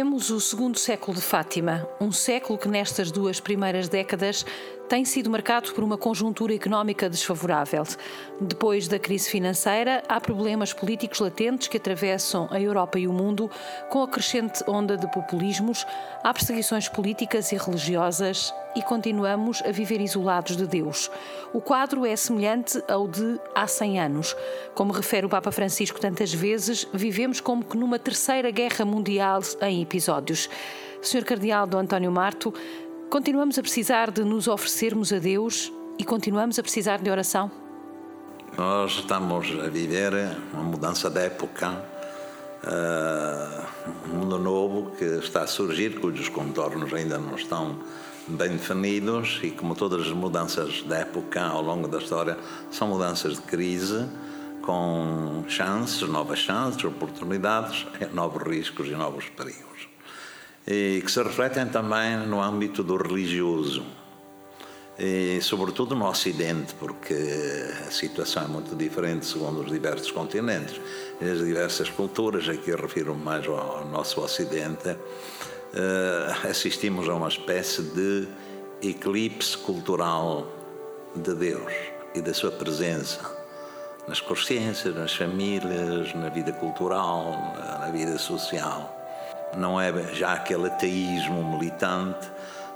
Vivemos o segundo século de Fátima, um século que nestas duas primeiras décadas tem sido marcado por uma conjuntura económica desfavorável. Depois da crise financeira, há problemas políticos latentes que atravessam a Europa e o mundo, com a crescente onda de populismos, há perseguições políticas e religiosas e continuamos a viver isolados de Deus. O quadro é semelhante ao de há 100 anos. Como refere o Papa Francisco tantas vezes, vivemos como que numa terceira guerra mundial em episódios. Sr. Cardeal do António Marto, Continuamos a precisar de nos oferecermos a Deus e continuamos a precisar de oração? Nós estamos a viver uma mudança de época, uh, um mundo novo que está a surgir, cujos contornos ainda não estão bem definidos e, como todas as mudanças de época ao longo da história, são mudanças de crise com chances, novas chances, oportunidades, novos riscos e novos perigos e que se refletem também no âmbito do religioso, e sobretudo no Ocidente, porque a situação é muito diferente segundo os diversos continentes. E as diversas culturas, aqui refiro mais ao nosso Ocidente, uh, assistimos a uma espécie de eclipse cultural de Deus e da sua presença nas consciências, nas famílias, na vida cultural, na vida social não é já aquele ateísmo militante,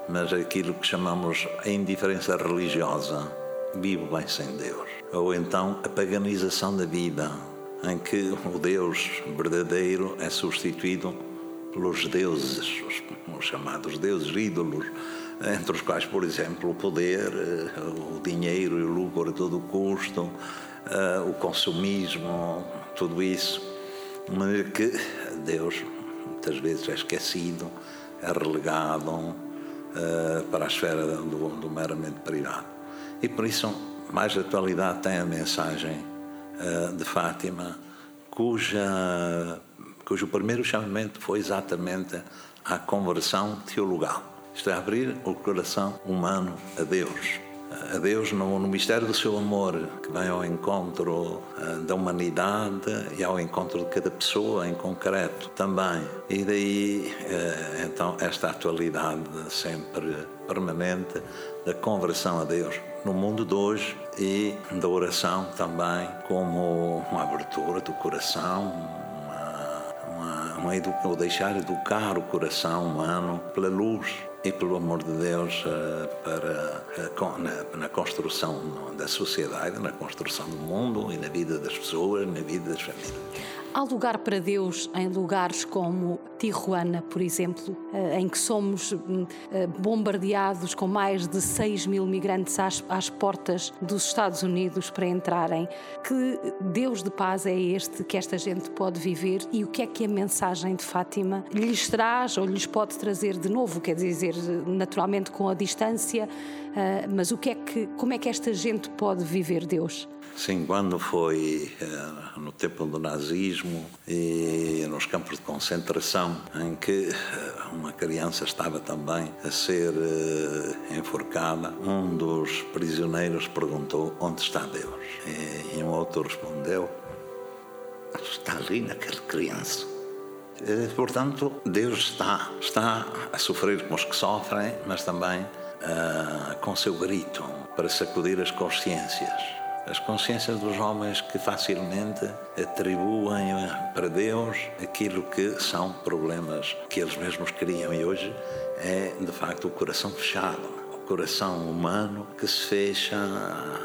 mas aquilo que chamamos a indiferença religiosa. Vivo bem sem Deus. Ou então a paganização da vida, em que o Deus verdadeiro é substituído pelos deuses, os chamados deuses ídolos, entre os quais, por exemplo, o poder, eh, o dinheiro e o lucro a todo custo, eh, o consumismo, tudo isso. De maneira que Deus muitas vezes é esquecido, é relegado uh, para a esfera do, do, meramente privado. E por isso, mais atualidade tem a mensagem uh, de Fátima, cuja, cujo primeiro chamamento foi exatamente a conversão teologal, isto é, abrir o coração humano a Deus a Deus no, no mistério do seu amor, que vem ao encontro uh, da humanidade e ao encontro de cada pessoa em concreto também. E daí, uh, então, esta atualidade sempre permanente da conversão a Deus no mundo de hoje e da oração também como uma abertura do coração, uma, uma, uma ou deixar educar o coração humano pela luz e pelo amor de Deus eh, para eh, na, construção da sociedade, na construção do mundo e na vida das pessoas, na vida das famílias. Há lugar para Deus em lugares como Tijuana, por exemplo, eh, em que somos hum, bombardeados com mais de 6 mil migrantes às, às portas dos Estados Unidos para entrarem. Que Deus de paz é este que esta gente pode viver e o que é que a mensagem de Fátima lhes traz ou lhes pode trazer de novo? Quer dizer, naturalmente com a distância, uh, mas o que é que, como é que esta gente pode viver Deus? Sim, quando foi uh, no tempo do nazismo e nos campos de concentração, em que uh, uma criança estava também a ser enforcada, um dos prisioneiros perguntou: Onde está Deus? E, um outro respondeu: Está ali naquela criança. Eh, portanto, Deus está, está a sofrer com os que sofrem, mas também uh, com seu grito para sacudir as consciências. As consciências dos homens que facilmente atribuem para Deus aquilo que são problemas que eles mesmos criam. E hoje é de facto o coração fechado coração humano que se fecha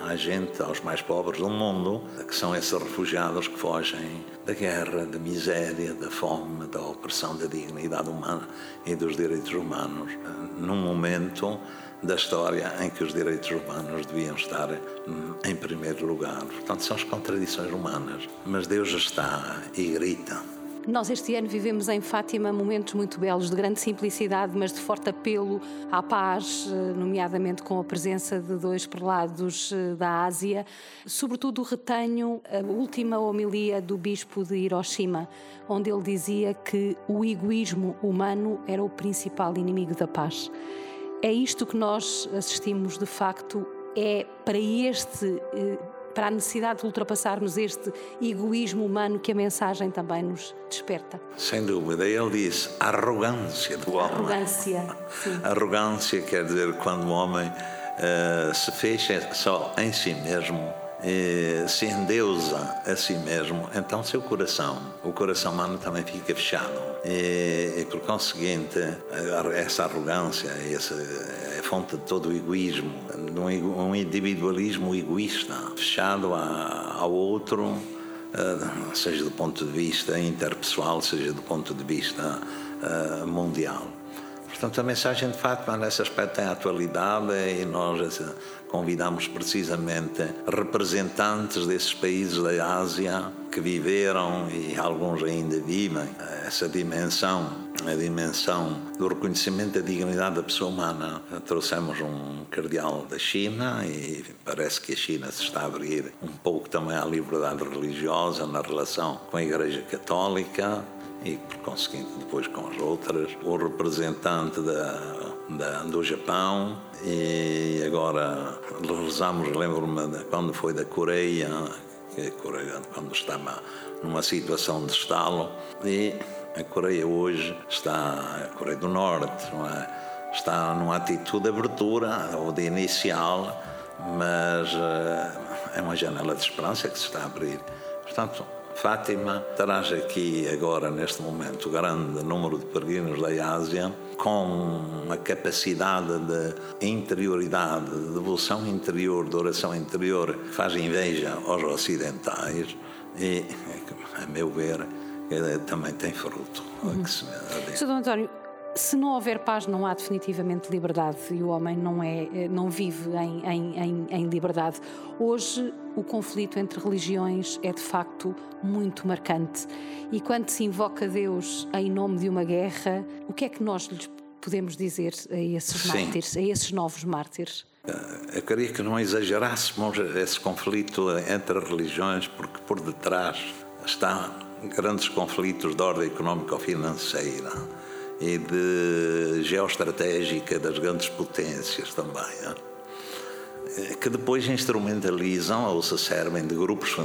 à gente, aos mais pobres do mundo, que são esses refugiados que fogem da guerra, da miséria, da fome, da opressão da dignidade humana e dos direitos humanos, num momento da história em que os direitos humanos deviam estar hum, em primeiro lugar. Portanto, são as contradições humanas. Mas Deus está e grita nós este ano vivemos em Fátima momentos muito belos, de grande simplicidade, mas de forte apelo à paz, eh, nomeadamente com a presença de dois prelados eh, da Ásia. Sobretudo retenho a última homilia do bispo de Hiroshima, onde ele dizia que o egoísmo humano era o principal inimigo da paz. É isto que nós assistimos de facto, é para este eh, para a necessidade de ultrapassarmos este egoísmo humano que a mensagem também nos desperta. Sem dúvida, ele diz arrogância do homem. Arrogância. Sim. Arrogância quer dizer quando o homem uh, se fecha só em si mesmo se endeusa a si mesmo, então seu coração, o coração humano também fica fechado. E, e por conseguinte, essa arrogância, essa é fonte de todo o egoísmo, um individualismo egoísta, fechado ao outro, eh, seja do ponto de vista interpessoal, seja do ponto de vista eh, mundial. Portanto, a mensagem de Fátima nesse aspecto tem atualidade e nós convidamos precisamente representantes desses países da Ásia que viveram e alguns ainda vivem essa dimensão, a dimensão do reconhecimento da dignidade da pessoa humana. Trouxemos um cardeal da China e parece que a China se está a abrir um pouco também à liberdade religiosa na relação com a Igreja Católica e, por conseguinte, depois com as outras, o representante da, da do Japão e agora rezamos, lembro-me quando foi da Coreia, que a Coreia, quando estava numa situação de estalo, e a Coreia hoje está, a Coreia do Norte, é? está numa atitude de abertura, ou de inicial, mas uh, é uma janela de esperança que se está a abrir. Portanto, Fátima traz aqui agora, neste momento, o grande número de peregrinos da Ásia com uma capacidade de interioridade, de devoção interior, de oração interior, faz inveja aos ocidentais e, a meu ver, também tem fruto. Uhum. Sr. António, se não houver paz, não há definitivamente liberdade e o homem não, é, eh, não vive em, em, em, liberdade. Hoje, o conflito entre religiões é de facto muito marcante. E quando se invoca Deus em nome de uma guerra, o que é que nós lhes podemos dizer a esses Sim. mártires, a esses novos mártires? Eh, eu queria que não exagerássemos esse conflito entre religiões, porque por detrás está grandes conflitos de ordem económico-financeira e de geoestratégica das grandes potências também? Que depois instrumentalizam ou se servem de grupos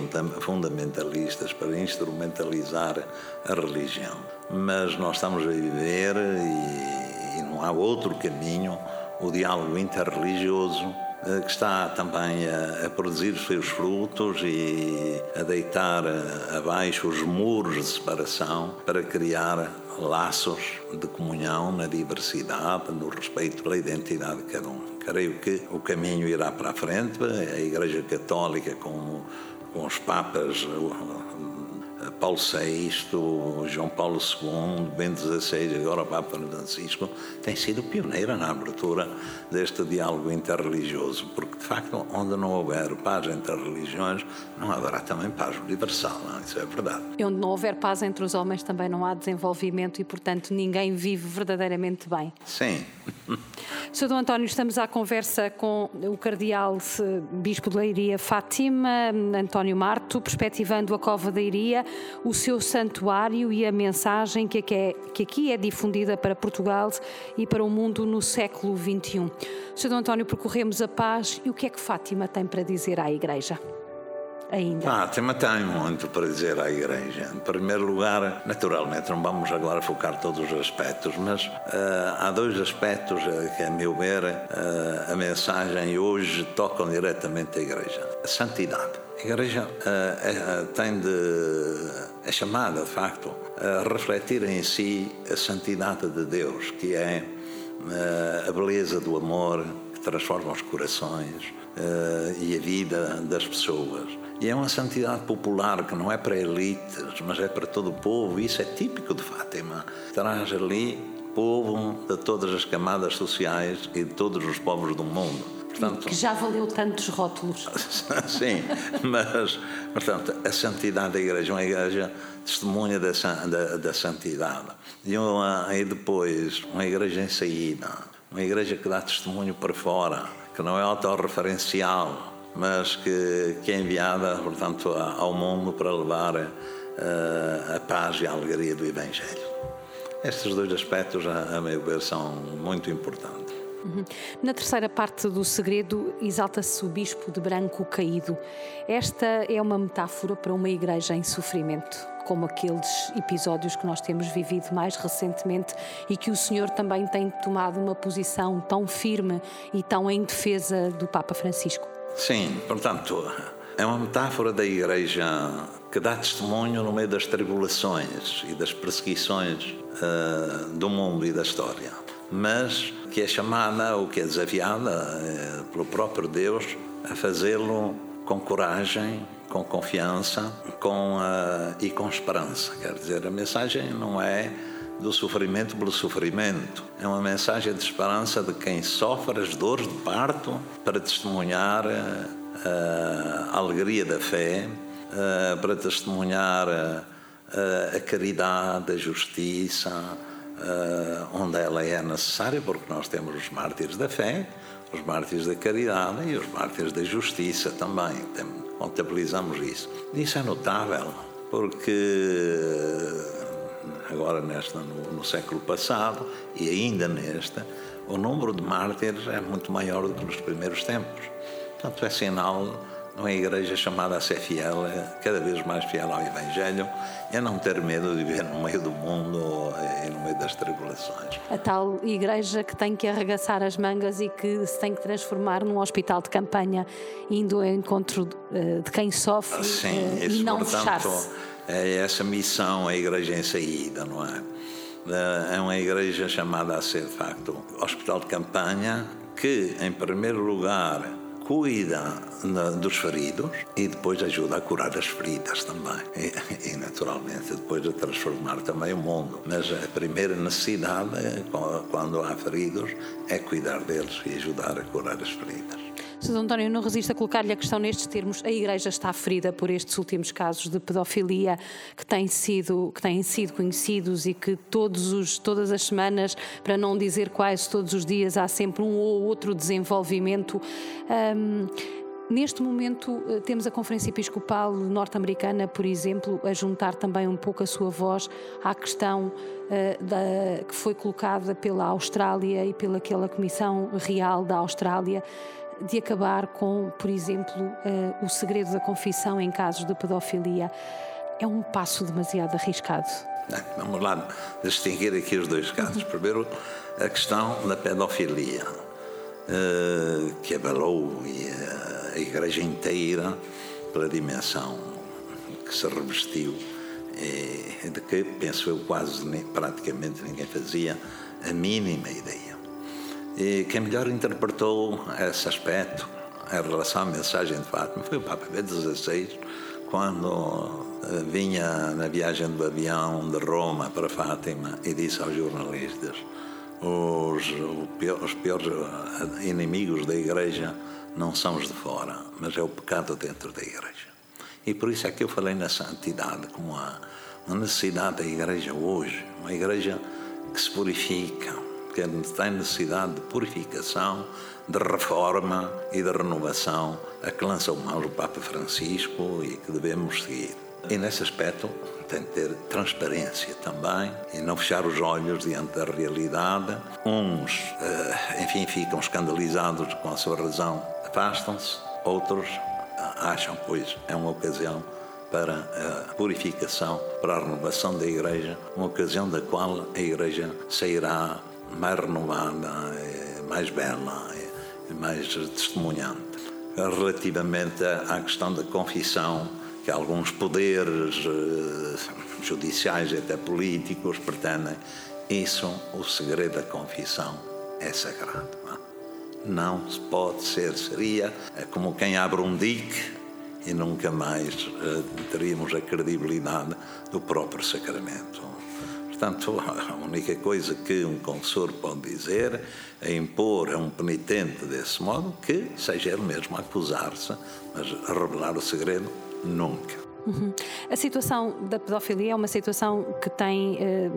fundamentalistas para instrumentalizar a religião. Mas nós estamos a viver e, e não há outro caminho o diálogo interreligioso eh, que está também a, a, produzir seus frutos e a deitar abaixo os muros de separação para criar laços de comunhão na diversidade, no respeito pela identidade de cada um. Creio que o caminho irá para a frente, a Igreja Católica com, com os Papas Paulo VI, João Paulo II, Bento XVI, agora Papa Francisco, tem sido pioneira na abertura deste diálogo interreligioso, porque de facto, onde não houver paz entre religiões, não haverá também paz universal, não? É? isso é verdade. E onde não houver paz entre os homens, também não há desenvolvimento e, portanto, ninguém vive verdadeiramente bem. Sim. Sr. Dom António, estamos à conversa com o Cardeal Bispo de Leiria Fátima, António Marto, perspectivando a Cova da Iria, o seu santuário e a mensagem que aqui, é, que aqui é difundida para Portugal e para o mundo no século XXI. Sr. António, percorremos a paz e o que é que Fátima tem para dizer à Igreja? ainda? Fátima tem muito para dizer à Igreja. Em primeiro lugar, naturalmente, não vamos agora focar todos os aspectos, mas uh, há dois aspectos uh, que, a meu ver, uh, a mensagem hoje tocam diretamente a Igreja. A santidade. A Igreja tem de, é chamada, de facto, a refletir em si a santidade de Deus, que é a beleza do amor que transforma os corações e a vida das pessoas. E é uma santidade popular que não é para elites, mas é para todo o povo. Isso é típico de Fátima. Traz ali povo de todas as camadas sociais e de todos os povos do mundo. Portanto, que já valeu tantos rótulos. Sim, mas, portanto, a santidade da igreja, uma igreja testemunha da, da, da santidade. E, uma, e depois, uma igreja em saída, uma igreja que dá testemunho para fora, que não é autorreferencial, mas que, que é enviada, portanto, ao mundo para levar uh, a paz e a alegria do Evangelho. Estes dois aspectos, a, a meu ver, são muito importantes. Uhum. Na terceira parte do segredo, exalta-se o bispo de branco caído. Esta é uma metáfora para uma igreja em sofrimento, como aqueles episódios que nós temos vivido mais recentemente e que o Senhor também tem tomado uma posição tão firme e tão em defesa do Papa Francisco. Sim, portanto, é uma metáfora da igreja que dá testemunho no meio das tribulações e das perseguições uh, do mundo e da história, mas que é chamada ou que é desafiada uh, pelo próprio Deus a fazê-lo com coragem, com confiança com, uh, e com esperança. Quer dizer, a mensagem não é do sofrimento pelo sofrimento. É uma mensagem de esperança de quem sofre as dores de parto para testemunhar a alegria da fé uh, para testemunhar uh, a caridade, a justiça, uh, onde ela é necessária, porque nós temos os mártires da fé, os mártires da caridade e os mártires da justiça também. Contabilizamos isso. Isso é notável, porque agora nesta, no, no século passado e ainda nesta, o número de mártires é muito maior do que nos primeiros tempos. Portanto, é sinal uma igreja chamada a ser fiel, é cada vez mais fiel ao Evangelho, e a não ter medo de viver no meio do mundo e no meio das tribulações. A tal igreja que tem que arregaçar as mangas e que se tem que transformar num hospital de campanha, indo ao encontro eh, de quem sofre Sim, eh, isso, e não fechar-se. É essa missão, a igreja em saída, não é? É uma igreja chamada a ser, de facto, hospital de campanha, que, em primeiro lugar, cuida dos feridos e depois ajuda a curar as feridas também. E, e, naturalmente depois a transformar também o mundo. Mas a primeira necessidade, quando há feridos, é cuidar deles e ajudar a curar as feridas. Sr. António, não resisto a colocar-lhe a questão nestes termos. A Igreja está ferida por estes últimos casos de pedofilia que têm sido, que têm sido conhecidos e que todos os, todas as semanas, para não dizer quase todos os dias, há sempre um ou outro desenvolvimento. Um, Neste momento, eh, temos a Conferência Episcopal norte-americana, por exemplo, a juntar também um pouco a sua voz à questão uh, da, que foi colocada pela Austrália e pelaquela Comissão Real da Austrália de acabar com, por exemplo, uh, o segredo da confissão em casos de pedofilia. É um passo demasiado arriscado. Vamos lá distinguir aqui os dois casos. Primeiro, a questão da pedofilia, uh, que abalou a Igreja inteira pela dimensão que se revestiu, e de que, penso eu, quase praticamente ninguém fazia a mínima ideia. E quem melhor interpretou esse aspecto em relação à mensagem de Fátima foi o Papa Bento XVI, quando eh, vinha na viagem do avião de Roma para Fátima e disse aos jornalistas: os, os piores eh, inimigos da Igreja não são os de fora, mas é o pecado dentro da Igreja. E por isso é que eu falei na santidade como a, necessidade da Igreja hoje, uma Igreja que se purifica, que tem necessidade de purificação, de reforma e de renovação, a que lança o mão o Papa Francisco e que devemos seguir. E nesse aspecto tem de ter transparência também e não fechar os olhos diante da realidade. Uns, eh, enfim, ficam escandalizados com a sua razão, afastam-se, outros acham, pois, é uma ocasião para a purificação, para a renovação da Igreja, uma ocasião da qual a Igreja sairá mais renovada, mais bela, mais testemunhante. Relativamente à questão da confissão, que alguns poderes eh, judiciais e até políticos pretendem, isso, o segredo da confissão é sagrado. Não, não se pode ser, seria como quem abre um dique e nunca mais teríamos a credibilidade do próprio sacramento. Portanto, a única coisa que um confessor pode dizer é impor a um penitente desse modo que seja ele mesmo acusar-se, mas revelar o segredo, nunca. Uhum. A situação da pedofilia é uma situação que tem, eh,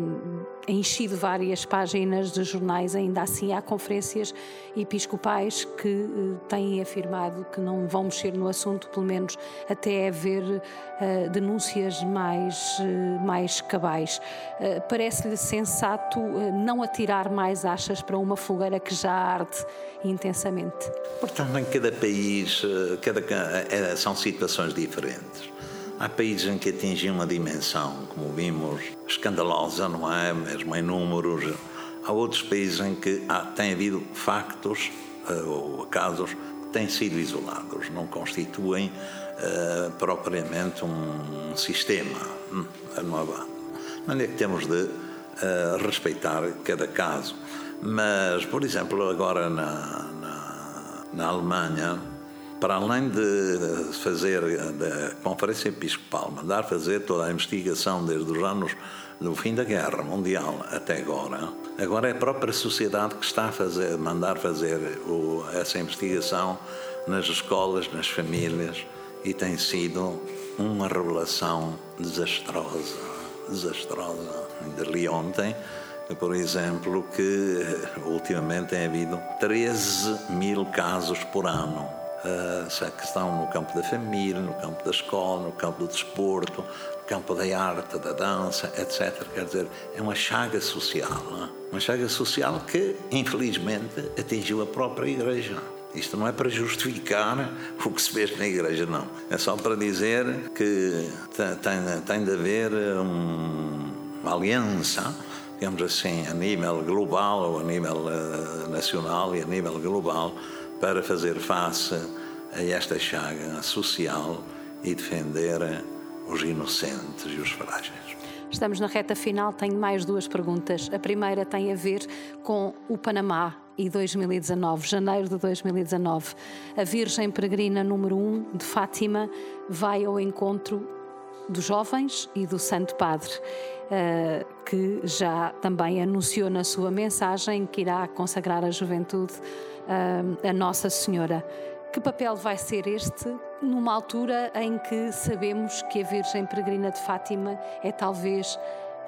enchido várias páginas de jornais, ainda assim há conferências episcopais que uh, têm afirmado que não vão mexer no assunto, pelo menos até haver uh, denúncias mais, uh, mais cabais. Parece-lhe sensato não atirar mais achas para uma fogueira que já arde intensamente? Portanto, em cada país cada, são situações diferentes. Há países em que atingem uma dimensão, como vimos, escandalosa, não é? Mesmo em números. Há outros países em que há, tem havido factos uh, ou casos que têm sido isolados, não constituem uh, propriamente um, um sistema. Hum, não é maneira que temos de uh, respeitar cada caso. Mas, por exemplo, agora na, na, na Alemanha, para além de fazer da Conferência Episcopal, mandar fazer toda a investigação desde os anos do fim da Guerra Mundial até agora, agora é a própria sociedade que está a fazer, mandar fazer o, essa investigação nas escolas, nas famílias, e tem sido uma revelação desastrosa, desastrosa. Ainda li ontem, por exemplo, que ultimamente tem havido 13 mil casos por ano uh, que estão no campo da família, no campo da escola, no campo do desporto, no campo da arte, da dança, etc. Quer dizer, é uma chaga social, é? uma chaga social que, infelizmente, atingiu a própria Igreja. Isto não é para justificar o que se fez na Igreja, não. É só para dizer que tem, tem de haver um, uma aliança, digamos assim, a nível global ou a nível uh, nacional e a nível global, para fazer face a esta chaga social e defender os inocentes e os frágeis. Estamos na reta final, tenho mais duas perguntas. A primeira tem a ver com o Panamá e 2019, janeiro de 2019. A Virgem Peregrina número 1 um de Fátima vai ao encontro dos jovens e do Santo Padre, eh, que já também anunciou na sua mensagem que irá consagrar a juventude a Nossa Senhora. Que papel vai ser este numa altura em que sabemos que a Virgem Peregrina de Fátima é talvez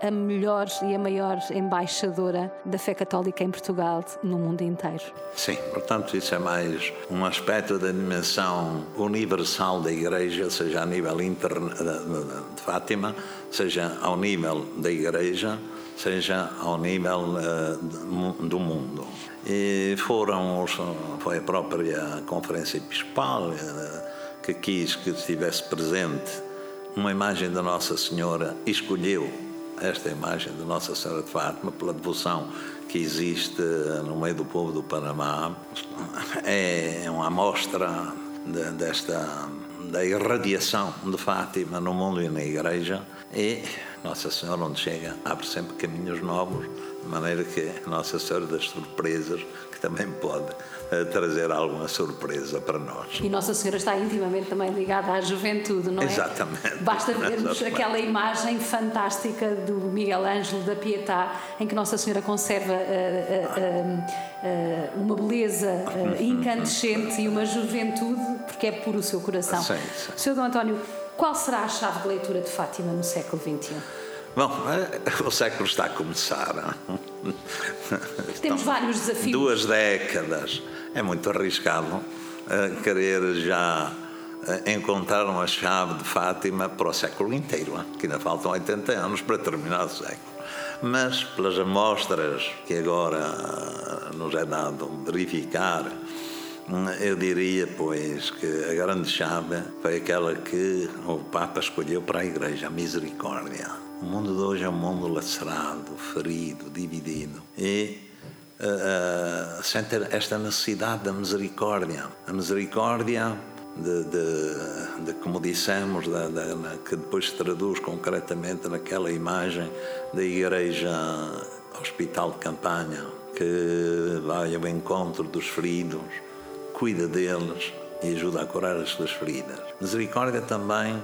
a melhor e a maior embaixadora da fé católica em Portugal no mundo inteiro. Sim, portanto, isso é mais um aspecto da dimensão universal da Igreja, seja a nível interna de Fátima, seja ao nível da Igreja, seja ao nível uh, do mundo. E foram os, foi a própria Conferência Episcopal uh, que quis que estivesse presente uma imagem da Nossa Senhora escolheu esta imagem de Nossa Senhora de Fátima pela devoção que existe no meio do povo do Panamá. É uma amostra de, desta da irradiação de Fátima no mundo e na Igreja e Nossa Senhora, onde chega, abre sempre caminhos novos, de maneira que Nossa Senhora das Surpresas, que também pode uh, trazer alguma surpresa para nós. E Nossa Senhora está intimamente também ligada à juventude, não é? Exatamente. Basta vermos Exatamente. aquela imagem fantástica do Miguel Ângelo da Pietà, em que Nossa Senhora conserva uh, uh, uma beleza incandescente e uma juventude, porque é por o seu coração. Sim, sim. Sr. Dom António, qual será a chave de leitura de Fátima no século XXI? Bom, eh, o século está a começar. Temos vários desafios. Duas décadas. É muito arriscado uh, querer já uh, encontrar uma chave de Fátima para o século inteiro, que ainda faltam 80 anos para terminar o século. Mas, pelas amostras que agora nos é dado verificar, eu diria, pois, que a grande chave foi aquela que o Papa escolheu para a Igreja, a misericórdia o mundo de hoje é um mundo lacerado, ferido, dividido. E uh, uh, esta necessidade da misericórdia. A misericórdia de, de, de como dissemos, de, de, que depois se traduz concretamente naquela imagem da igreja hospital de campanha, que vai ao encontro dos feridos, cuida deles e ajuda a curar as suas feridas. Misericórdia também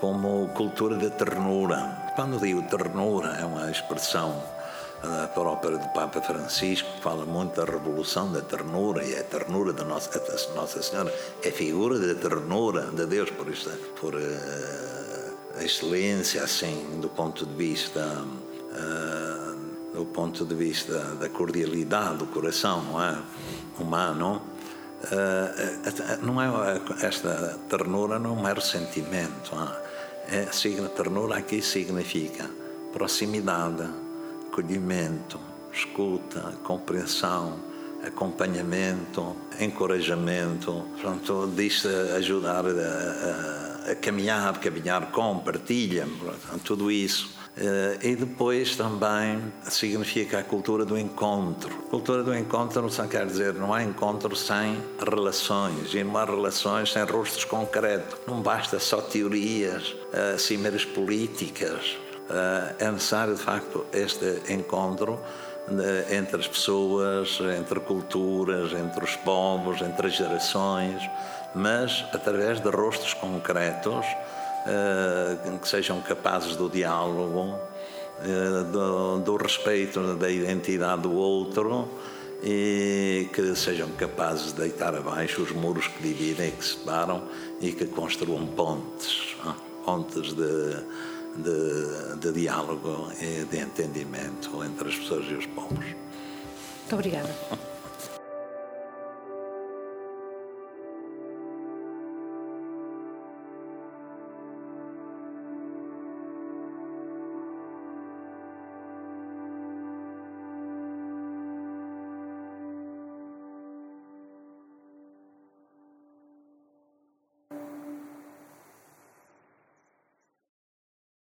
como cultura da ternura. Quando digo ternura, é uma expressão uh, própria do Papa Francisco, fala muito da revolução da ternura, e a ternura da Nossa, a Nossa Senhora é figura da ternura de Deus, por, por uh, a excelência, assim, do ponto de vista uh, do ponto de vista da cordialidade do coração é? humano, não é esta ternura não é um mero sentimento. É, ternura aqui significa proximidade, acolhimento, escuta, compreensão, acompanhamento, encorajamento. Portanto, diz ajudar a, a, a, caminhar, caminhar com, partilha, portanto, tudo isso. Eh, e depois também significa a cultura do encontro. Cultura do encontro não quer dizer não há encontro sem relações e não há relações sem rostos concretos. Não basta só teorias, eh, cimeras políticas. Eh, é necessário, de facto, este encontro entre as pessoas, entre culturas, entre os povos, entre as gerações, mas através de rostos concretos que sejam capazes do diálogo, uh, do, do, respeito da identidade do outro e que sejam capazes de deitar abaixo os muros que dividem que separam e que construam pontes, pontes de de, de diálogo e de entendimento entre as pessoas e os povos. Muito obrigada.